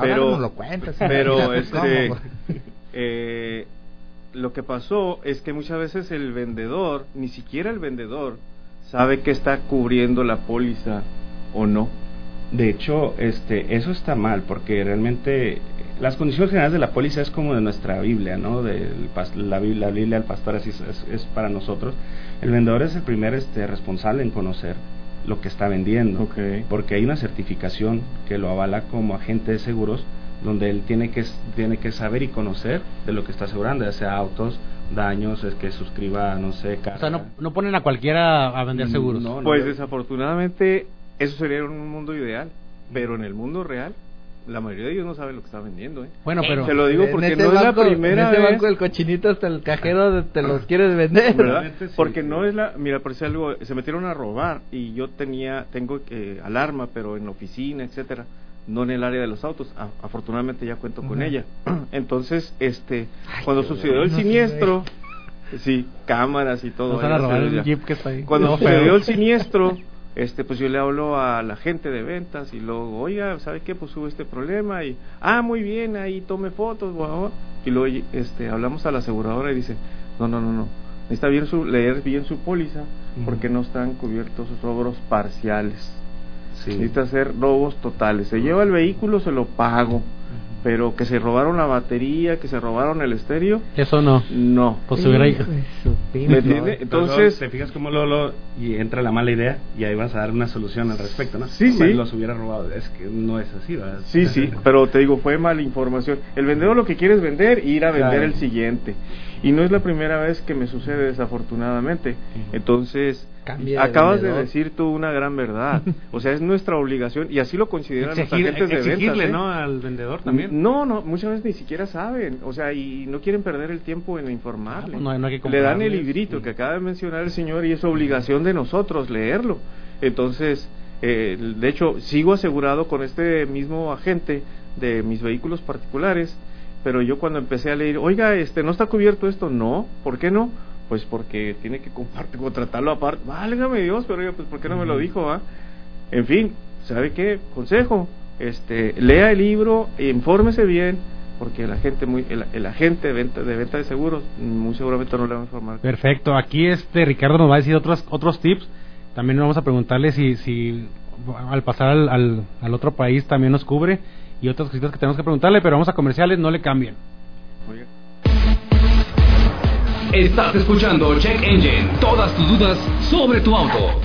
Pero no lo cuentas. Pero este, eh, lo que pasó es que muchas veces el vendedor, ni siquiera el vendedor, sabe que está cubriendo la póliza o no. De hecho, este, eso está mal porque realmente las condiciones generales de la póliza es como de nuestra Biblia, ¿no? De la, Biblia, la Biblia del pastor así es, es, para nosotros. El vendedor es el primer este, responsable en conocer lo que está vendiendo, okay. porque hay una certificación que lo avala como agente de seguros, donde él tiene que tiene que saber y conocer de lo que está asegurando, ya sea autos, daños, es que suscriba, no sé, carga. O sea, no, no ponen a cualquiera a vender seguros. No, no, pues desafortunadamente eso sería un mundo ideal, pero en el mundo real la mayoría de ellos no saben lo que está vendiendo, ¿eh? Bueno, pero te lo digo porque no banco, es la primera en vez. banco del cochinito hasta el cajero te los quieres vender, ¿verdad? Porque no es la, mira, por algo, se metieron a robar y yo tenía, tengo eh, alarma, pero en la oficina, etcétera, no en el área de los autos. A, afortunadamente ya cuento uh -huh. con ella. Entonces, este, Ay, cuando sucedió el siniestro, sí, cámaras y todo. Nos van a robar el jeep que está ahí. Cuando no, sucedió pero... el siniestro este pues yo le hablo a la gente de ventas y luego oiga sabe qué pues hubo este problema y ah muy bien ahí tome fotos wow. y luego este hablamos a la aseguradora y dice no no no no necesita bien su leer bien su póliza uh -huh. porque no están cubiertos sus robos parciales sí. necesita hacer robos totales se lleva el vehículo se lo pago pero que se robaron la batería, que se robaron el estéreo. Eso no. No. Pues hubiera. ¿Me entiende? Entonces. Te fijas cómo lo, lo, y entra la mala idea y ahí vas a dar una solución al respecto, ¿no? Sí, sí. Los hubiera robado. Es que no es así, ¿verdad? Sí, sí. Pero te digo, fue mala información. El vendedor lo que quiere es vender e ir a vender claro. el siguiente. Y no es la primera vez que me sucede, desafortunadamente. Entonces. De Acabas vendedor. de decir tú una gran verdad. O sea, es nuestra obligación y así lo consideran Exigir, los agentes de ventas. Exigirle, ¿eh? ¿no? Al vendedor también. No, no, muchas veces ni siquiera saben. O sea, y no quieren perder el tiempo en informarle. Ah, no, no hay que Le dan el sí. que acaba de mencionar el señor y es obligación de nosotros leerlo. Entonces, eh, de hecho, sigo asegurado con este mismo agente de mis vehículos particulares. Pero yo cuando empecé a leer, oiga, este, ¿no está cubierto esto? No, ¿por qué no? pues porque tiene que compartir, contratarlo aparte. Válgame Dios, pero yo, pues, ¿por qué no me lo dijo? Ah? En fin, ¿sabe qué? Consejo, este, lea el libro, infórmese bien, porque la gente muy, el, el agente de venta, de venta de seguros muy seguramente no le va a informar. Perfecto, aquí este Ricardo nos va a decir otros otros tips. También vamos a preguntarle si, si al pasar al, al, al otro país también nos cubre y otras cositas que tenemos que preguntarle, pero vamos a comerciales, no le cambien. Oiga. Estás escuchando Check Engine. Todas tus dudas sobre tu auto.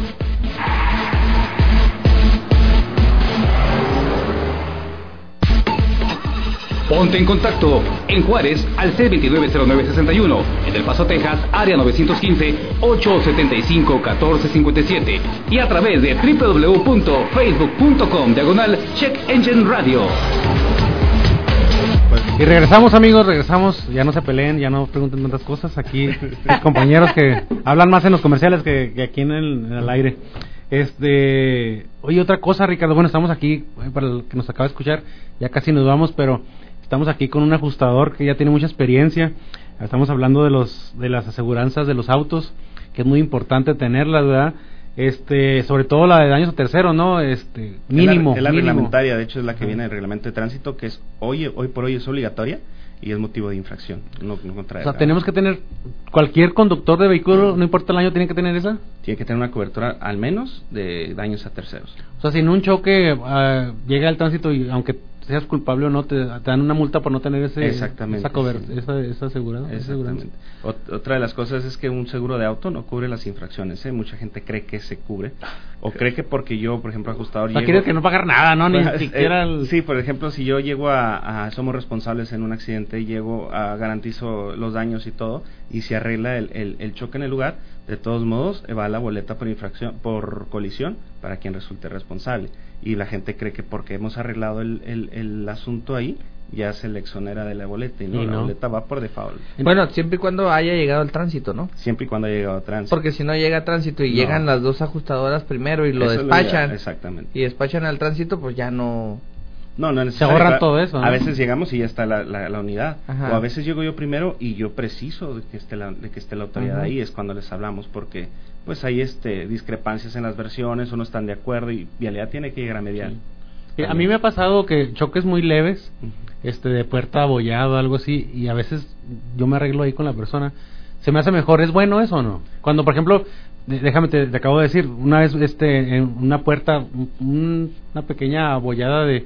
Ponte en contacto. En Juárez al C290961, en El Paso, Texas, área 915-875-1457 y a través de www.facebook.com diagonal Check Engine Radio. Y regresamos amigos, regresamos, ya no se peleen, ya no pregunten tantas cosas, aquí compañeros que hablan más en los comerciales que, que aquí en el, en el, aire. Este, oye otra cosa Ricardo, bueno estamos aquí, eh, para el que nos acaba de escuchar, ya casi nos vamos, pero estamos aquí con un ajustador que ya tiene mucha experiencia, estamos hablando de los, de las aseguranzas de los autos, que es muy importante tenerlas, ¿verdad? este sobre todo la de daños a tercero no este mínimo es la, es la mínimo. reglamentaria de hecho es la que viene del reglamento de tránsito que es hoy hoy por hoy es obligatoria y es motivo de infracción, no, no O sea, tenemos que tener, cualquier conductor de vehículo, no importa el año, tiene que tener esa. Tiene que tener una cobertura al menos de daños a terceros. O sea, si en un choque ah, llega el tránsito y aunque seas culpable o no, te, te dan una multa por no tener ese, Exactamente, esa, cober- sí. esa, esa asegurada-. Exactamente. Ot- otra de las cosas es que un seguro de auto no cubre las infracciones. ¿eh? Mucha gente cree que se cubre. O cree que porque yo, por ejemplo, ajustador. O sea, llego- quieres que no pagar nada, ¿no? Ni Pues, siquiera eh, el- Sí, por ejemplo, si yo llego a, a- Somos responsables en un accidente, llego a. Garantizo los daños y todo, y se arregla el, el- el choque en el lugar, de todos modos, eh, va la boleta por infracción, por colisión, para quien resulte responsable. Y la gente cree que porque hemos arreglado el, el- el asunto ahí, ya se le exonera de la boleta, y no, Y la boleta va por default. Bueno, siempre y cuando haya llegado el tránsito, ¿no? Siempre y cuando haya llegado a tránsito. Porque si no llega tránsito y No. llegan las dos ajustadoras primero y lo Eso es lo despachan. exactamente. Y despachan al tránsito, pues ya no. No, no es Se necesario. ahorran A- todo eso, A ¿no? veces llegamos y ya está la, la, la unidad. Ajá. O a veces llego yo primero y yo preciso de que esté la, de que esté la autoridad ahí. Es cuando les hablamos porque pues hay este discrepancias en las versiones o no están de acuerdo y Vialidad tiene que llegar a mediar. A mí me ha pasado que choques muy leves, este de puerta abollado, algo así, y a veces yo me arreglo ahí con la persona. Se me hace mejor, ¿es bueno eso o no? Cuando, por ejemplo, déjame, te, te acabo de decir, una vez este en una puerta, un- una pequeña abollada de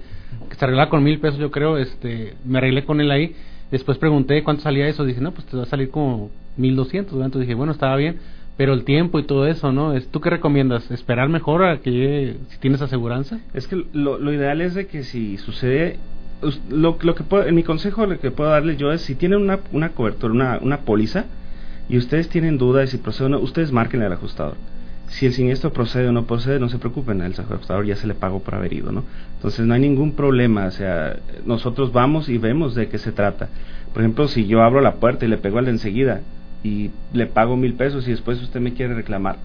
que se arreglaba con mil pesos, yo creo, este me arreglé con él ahí. Después pregunté cuánto salía eso, dije, no, pues te va a salir como mil doscientos. Entonces dije, bueno, estaba bien, pero el tiempo y todo eso, ¿no? ¿Tú qué recomiendas? ¿Esperar mejor a que si tienes aseguranza? Es que lo, lo ideal es de que si sucede, lo, lo que puedo, en mi consejo lo que puedo darle yo es si tienen una, una cobertura, una, una póliza y ustedes tienen dudas si procede o no, ustedes marquen al ajustador. Si el siniestro procede o no procede, no se preocupen, el ajustador ya se le pagó por haber ido, ¿no? Entonces no hay ningún problema, o sea, nosotros vamos y vemos de qué se trata. Por ejemplo, si yo abro la puerta y le pego al de enseguida y le pago mil pesos y después usted me quiere reclamar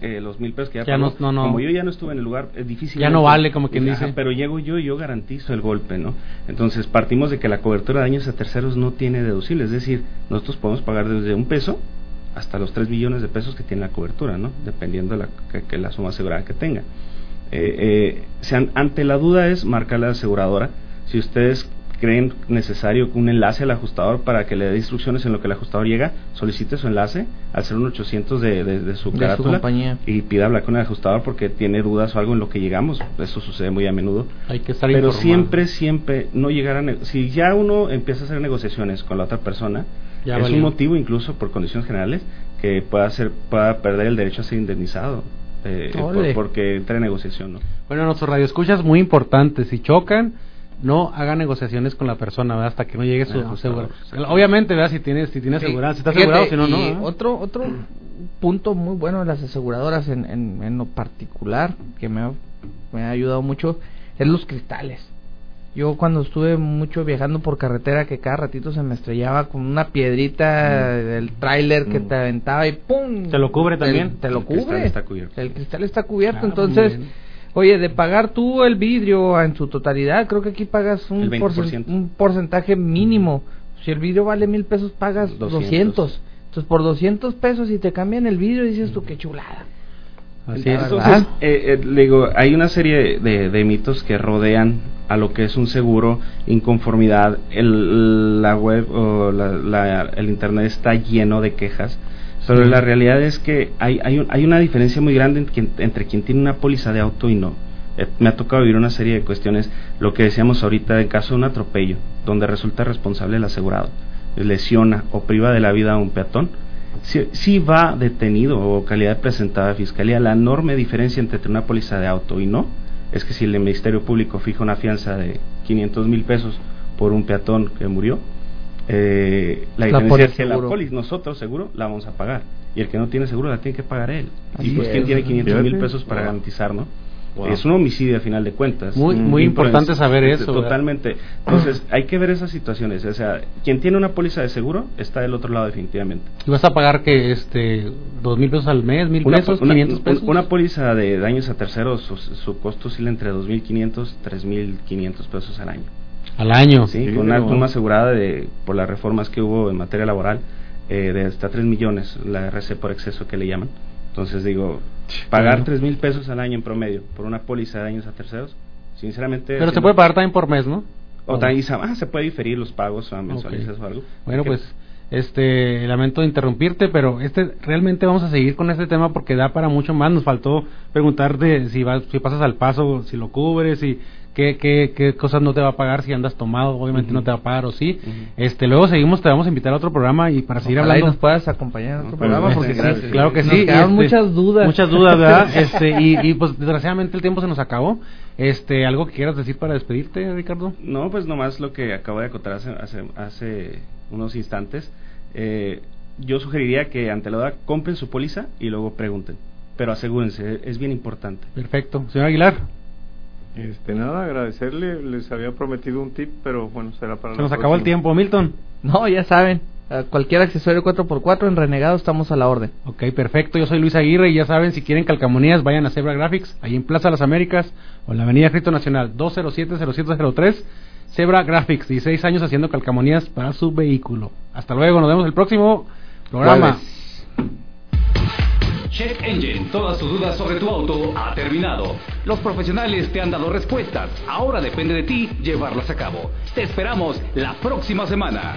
eh, los mil pesos que ya, Ya pagó, no- como yo ya no estuve en el lugar, es difícil. Ya no vale, como quien dice. Pero llego yo y yo garantizo el golpe, ¿no? Entonces partimos de que la cobertura de daños a terceros no tiene deducible, es decir, nosotros podemos pagar desde un peso hasta los 3 millones de pesos que tiene la cobertura, ¿no? Dependiendo la, que, que la suma asegurada que tenga. Eh, eh, sean- ante la duda es marcar la aseguradora. Si ustedes creen necesario un enlace al ajustador para que le dé instrucciones en lo que el ajustador llega, solicite su enlace al ser un 800 de, de, de su De carátula y pida hablar con el ajustador porque tiene dudas o algo en lo que llegamos. Eso sucede muy a menudo. Hay que estar Pero informado. siempre, siempre no llegar a... Si ya uno empieza a hacer negociaciones con la otra persona, Ya es valió. un motivo incluso por condiciones generales que pueda, ser, pueda perder el derecho a ser indemnizado. eh, por- porque entra en negociación, ¿no? Bueno, nuestros radioescuchas muy importante. Si chocan, no hagan negociaciones con la persona, ¿verdad? Hasta que no llegue su El ajustador, aseguranza. Obviamente, ¿verdad? Si tienes, si tienes aseguranza, si está asegurado, si no, no. ¿eh? Otro, otro punto muy bueno de las aseguradoras en, en, en lo particular que me ha, me ha ayudado mucho es los cristales. Yo cuando estuve mucho viajando por carretera que cada ratito se me estrellaba con una piedrita del tráiler que Mm. te aventaba y ¡pum! ¿Te lo cubre también? Te, te lo El cristal cubre. está cubierto. El cristal está cubierto, Ah, entonces... Oye, de pagar tú el vidrio en su totalidad, creo que aquí pagas un, El 20%. porcen- un porcentaje mínimo. Si el vidrio vale mil pesos, pagas 200. 200. Entonces, por 200 pesos, si te cambian el vidrio, dices tú, qué chulada. Así es. Entonces, Entonces, eh, eh, le digo, hay una serie de, de mitos que rodean a lo que es un seguro, inconformidad. El, la web o la- la- el internet está lleno de quejas. Pero Sí. la realidad es que hay, hay, un- hay una diferencia muy grande entre quien tiene una póliza de auto y no. Eh, me ha tocado vivir una serie de cuestiones, lo que decíamos ahorita, en caso de un atropello, donde resulta responsable el asegurado, lesiona o priva de la vida a un peatón, si, si va detenido o calidad presentada a fiscalía, la enorme diferencia entre una póliza de auto y no es que si el Ministerio Público fija una fianza de 500 mil pesos por un peatón que murió, eh, la La diferencia es que la póliza, nosotros seguro, la vamos a pagar. Y el que no tiene seguro la tiene que pagar él. Así y pues, ¿quién es. tiene 500 mil pesos para Wow. garantizar, no? Wow. Es un homicidio a final de cuentas. Muy- Mm, muy importante saber eso, ¿verdad? Totalmente. Entonces, hay que ver esas situaciones. O sea, quien tiene una póliza de seguro está del otro lado definitivamente. ¿Y vas a pagar que este dos mil pesos al mes, mil Una, pesos, una- 500 un- pesos? una póliza de daños a terceros, su, su costo oscila entre 2.500 3.500 pesos al año. Al año. ¿sí? Sí, Con una suma asegurada de, por las reformas que hubo en materia laboral eh, de hasta 3 millones, la RC por exceso que le llaman. Entonces digo, pagar. 3 mil pesos al año en promedio por una póliza de daños a terceros, sinceramente... Pero se puede pagar también por mes, ¿no? O también ah, se puede diferir los pagos a mensuales o algo. Bueno, pues este lamento interrumpirte, pero este realmente vamos a seguir con este tema porque da para mucho más. Nos faltó preguntarte si vas, si pasas al paso, si lo cubres, y qué, qué, qué cosas no te va a pagar si andas tomado, obviamente no te va a pagar o sí. Este, luego seguimos, te vamos a invitar a otro programa y para seguir hablando. nos puedas acompañar a otro programa porque claro que sí. Nos muchas dudas. Muchas dudas, ¿verdad? este, y, y pues desgraciadamente el tiempo se nos acabó. Este, algo que quieras decir para despedirte, Ricardo? No, pues nomás lo que acabo de acotar hace, hace, hace unos instantes. Eh, yo sugeriría que ante la duda compren su póliza y luego pregunten. Pero asegúrense, es bien importante. Perfecto. Señor Aguilar. Este, nada, agradecerle. Les había prometido un tip, pero bueno, será para Se nos acabó el tiempo, Milton. No, ya saben. Cualquier accesorio 4x4 en Renegado estamos a la orden. Ok, perfecto. Yo soy Luis Aguirre y ya saben, si quieren calcamonías, vayan a Zebra Graphics, ahí en Plaza Las Américas o en la Avenida Cristo Nacional 207-0703. Zebra Graphics, 16 años haciendo calcamonías para su vehículo. Hasta luego, nos vemos el próximo programa. Check Engine, todas tus dudas sobre tu auto ha terminado. Los profesionales te han dado respuestas. Ahora depende de ti llevarlas a cabo. Te esperamos la próxima semana.